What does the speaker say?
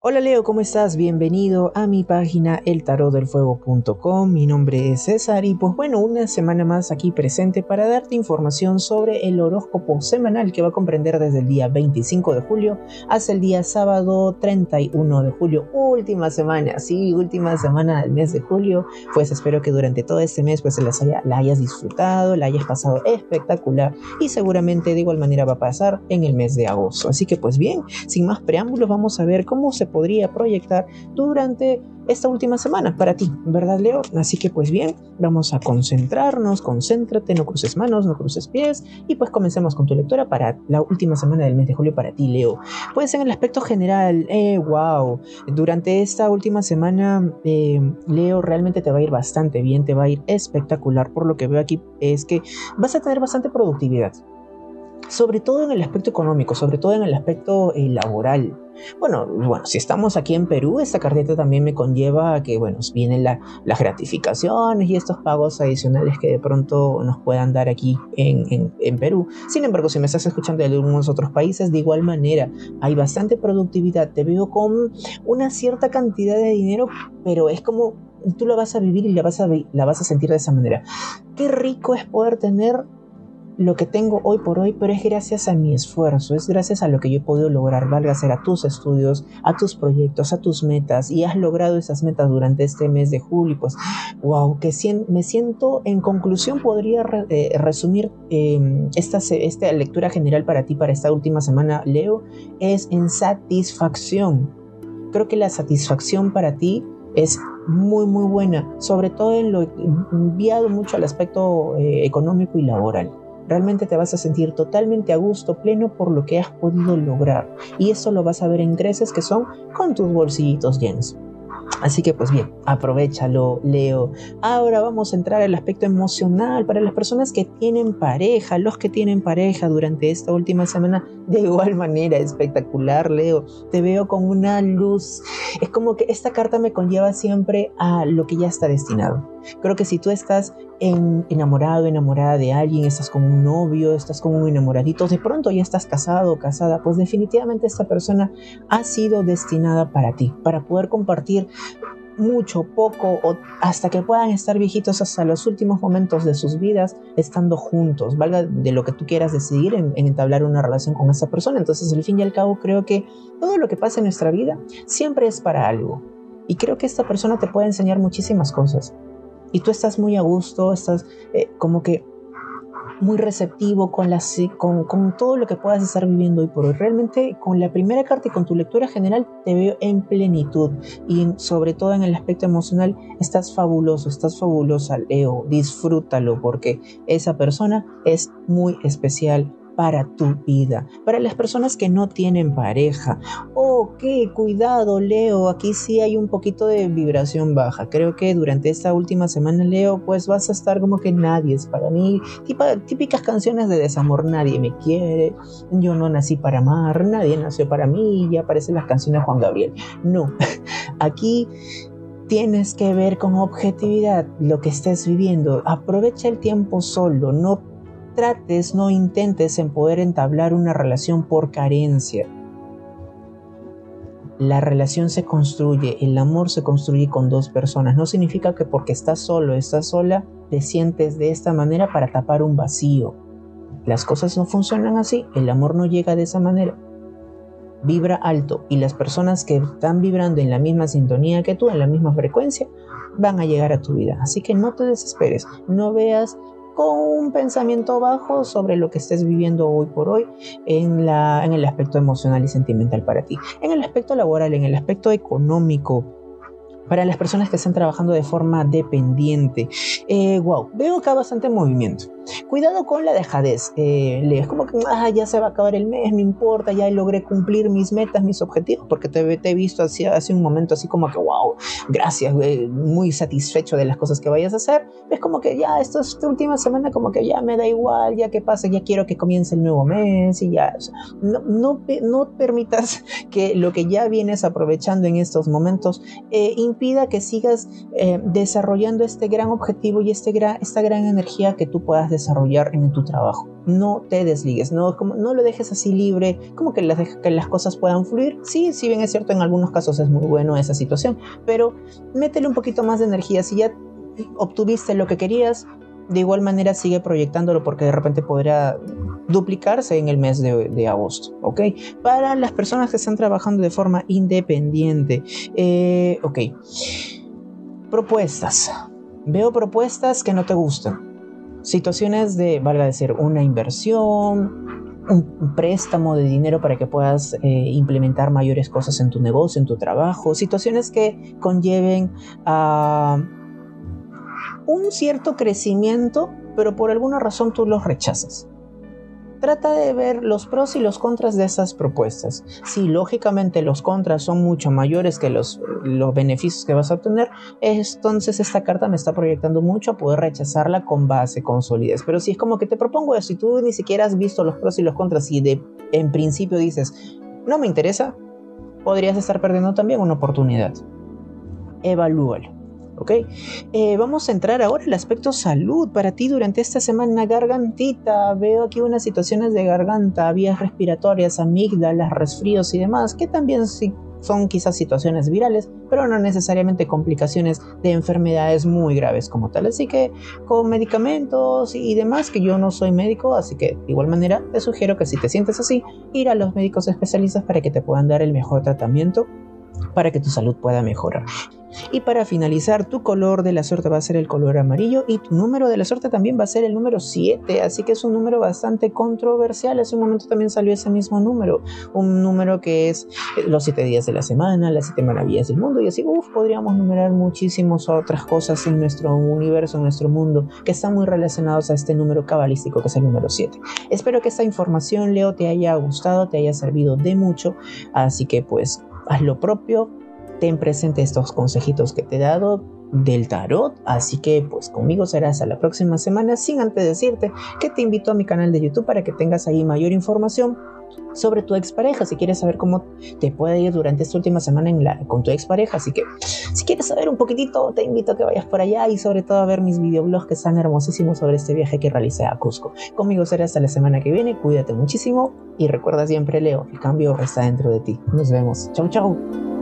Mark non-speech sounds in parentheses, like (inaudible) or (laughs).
Hola Leo, ¿cómo estás? Bienvenido a mi página eltarotdelfuego.com. Mi nombre es César y pues bueno, una semana más aquí presente para darte información sobre el horóscopo semanal que va a comprender desde el día 25 de julio hasta el día sábado 31 de julio. Última semana, sí, última semana del mes de julio. Pues espero que durante todo este mes pues la, la hayas disfrutado, la hayas pasado espectacular y seguramente de igual manera va a pasar en el mes de agosto. Así que pues bien, sin más preámbulos vamos a ver cómo se podría proyectar durante esta última semana para ti, ¿verdad, Leo? Así que pues bien, vamos a concentrarnos, concéntrate, no cruces manos, no cruces pies y pues comencemos con tu lectura para la última semana del mes de julio para ti, Leo. Pues en el aspecto general, eh, wow, durante esta última semana, eh, Leo, realmente te va a ir bastante bien, te va a ir espectacular, por lo que veo aquí es que vas a tener bastante productividad sobre todo en el aspecto económico, sobre todo en el aspecto eh, laboral. Bueno, bueno, si estamos aquí en Perú, esta cartita también me conlleva a que, bueno, vienen las gratificaciones y estos pagos adicionales que de pronto nos puedan dar aquí en, en, Perú. Sin embargo, si me estás escuchando de algunos otros países, de igual manera, hay bastante productividad. Te veo con una cierta cantidad de dinero, pero es como tú la vas a vivir y la vas a, la vas a sentir de esa manera. Qué rico es poder tener lo que tengo hoy por hoy, pero es gracias a mi esfuerzo, es gracias a lo que yo he podido lograr, valga ser a tus estudios, a tus proyectos, a tus metas, y has logrado esas metas durante este mes de julio, pues, wow, que me siento, en conclusión, podría eh, resumir em, esta, esta lectura general para ti, para esta última semana, Leo, es en satisfacción. Creo que la satisfacción para ti es muy muy buena, sobre todo en lo enviado mucho al aspecto eh, económico y laboral realmente te vas a sentir totalmente a gusto, pleno por lo que has podido lograr. Y eso lo vas a ver en creces que son con tus bolsillitos llenos. Así que pues bien, aprovechalo, Leo. Ahora vamos a entrar al aspecto emocional para las personas que tienen pareja, los que tienen pareja durante esta última semana. De igual manera, espectacular, Leo. Te veo con una luz. Es como que esta carta me conlleva siempre a lo que ya está destinado. Creo que si tú estás enamorado, enamorada de alguien, estás con un novio, estás con un enamoradito, de pronto ya estás casado o casada, pues definitivamente esta persona ha sido destinada para ti, para poder compartir mucho, poco, o hasta que puedan estar viejitos hasta los últimos momentos de sus vidas estando juntos, valga de lo que tú quieras decidir en, en, entablar una relación con esa persona. Entonces, al fin y al cabo, creo que todo lo que pasa en nuestra vida siempre es para algo. Y creo que esta persona te puede enseñar muchísimas cosas y tú estás muy a gusto, estás eh, como que muy receptivo con, la, con, con, todo lo que puedas estar viviendo hoy por hoy. Realmente con la primera carta y con tu lectura general te veo en plenitud y sobre todo en el aspecto emocional estás fabuloso, estás fabulosa, Leo, disfrútalo porque esa persona es muy especial para tu vida. Para las personas que no tienen pareja. Oh, qué cuidado, Leo. Aquí sí hay un poquito de vibración baja. Creo que durante esta última semana, Leo, pues vas a estar como que nadie es para mí. típicas canciones de desamor. Nadie me quiere. Yo no nací para amar. Nadie nació para mí. Ya aparecen las canciones de Juan Gabriel. No. (laughs) Aquí tienes que ver con objetividad lo que estés viviendo. Aprovecha el tiempo solo, no trates, no intentes en poder entablar una relación por carencia. La relación se construye, el amor se construye con dos personas. No significa que porque estás solo, estás sola, te sientes de esta manera para tapar un vacío. Las cosas no funcionan así, el amor no llega de esa manera. Vibra alto y las personas que están vibrando en la misma sintonía que tú, en la misma frecuencia, van a llegar a tu vida. Así que no te desesperes, no veas con un pensamiento bajo sobre lo que estés viviendo hoy por hoy en, la, en el aspecto emocional y sentimental para ti. En el aspecto laboral, en el aspecto económico, para las personas que están trabajando de forma dependiente. Eh, wow, veo acá bastante movimiento. Cuidado con la dejadez. Eh, es como que ah, ya se va a acabar el mes, no importa, ya logré cumplir mis metas, mis objetivos, porque te, te he visto así, hace un momento así como que, wow, gracias, muy satisfecho de las cosas que vayas a hacer. Es como que ya esta, última semana como que ya me da igual, ya que pasa, ya quiero que comience el nuevo mes y ya. no, no, no, permitas (laughs) que lo que ya vienes aprovechando en estos momentos eh, impida que sigas eh, desarrollando este gran objetivo y este esta gran energía que tú puedas desarrollar en tu trabajo. no te desligues, no, como, no lo dejes así libre, como que las, que las cosas puedan fluir. Sí, si bien es cierto, en algunos casos es muy bueno esa situación, pero métele un poquito más de energía. Si ya obtuviste lo que querías, de igual manera sigue proyectándolo porque de repente podrá duplicarse en el mes de, agosto, ¿ok? Para las personas que están trabajando de forma independiente, eh, ok. Propuestas. Veo propuestas que no te gustan. Situaciones de, valga decir, una inversión, un préstamo de dinero para que puedas eh, implementar mayores cosas en tu negocio, en tu trabajo, situaciones que conlleven a un cierto crecimiento, pero por alguna razón tú los rechazas. Trata de ver los pros y los contras de esas propuestas. Si lógicamente los contras son mucho mayores que los, los beneficios que vas a obtener, entonces esta carta me está proyectando mucho a poder rechazarla con base, con solidez. Pero si es como que te propongo eso y tú ni siquiera has visto los pros y los contras y de en principio dices, no me interesa, podrías estar perdiendo también una oportunidad. Evalúalo. ¿Ok? Eh, vamos a entrar ahora al aspecto salud para ti durante esta semana gargantita. Veo aquí unas situaciones de garganta, vías respiratorias, amígdalas, resfríos y demás, que también son quizás situaciones virales, pero no necesariamente complicaciones de enfermedades muy graves como tal. Así que con medicamentos y demás, que yo no soy médico, así que de igual manera te sugiero que si te sientes así, ir a los médicos especialistas para que te puedan dar el mejor tratamiento para que tu salud pueda mejorar. Y para finalizar, tu color de la suerte va a ser el color amarillo y tu número de la suerte también va a ser el número 7, así que es un número bastante controversial. Hace un momento también salió ese mismo número, un número que es eh, los 7 días de la semana, las 7 maravillas del mundo y así, uff, podríamos numerar muchísimas otras cosas en nuestro universo, en nuestro mundo, que están muy relacionados a este número cabalístico que es el número 7. Espero que esta información, Leo, te haya gustado, te haya servido de mucho, así que pues haz lo propio, ten presente estos consejitos que te he dado del tarot, así que pues conmigo serás a la próxima semana, sin antes decirte que te invito a mi canal de YouTube para que tengas ahí mayor información sobre tu expareja, si quieres saber cómo te puede ir durante esta última semana en la, con tu expareja. Así que si quieres saber un poquitito, te invito a que vayas por allá y sobre todo a ver mis videoblogs que están hermosísimos sobre este viaje que realicé a Cusco. Conmigo será hasta la semana que viene, cuídate muchísimo y recuerda siempre, Leo, el cambio está dentro de ti. Nos vemos. Chau, chau.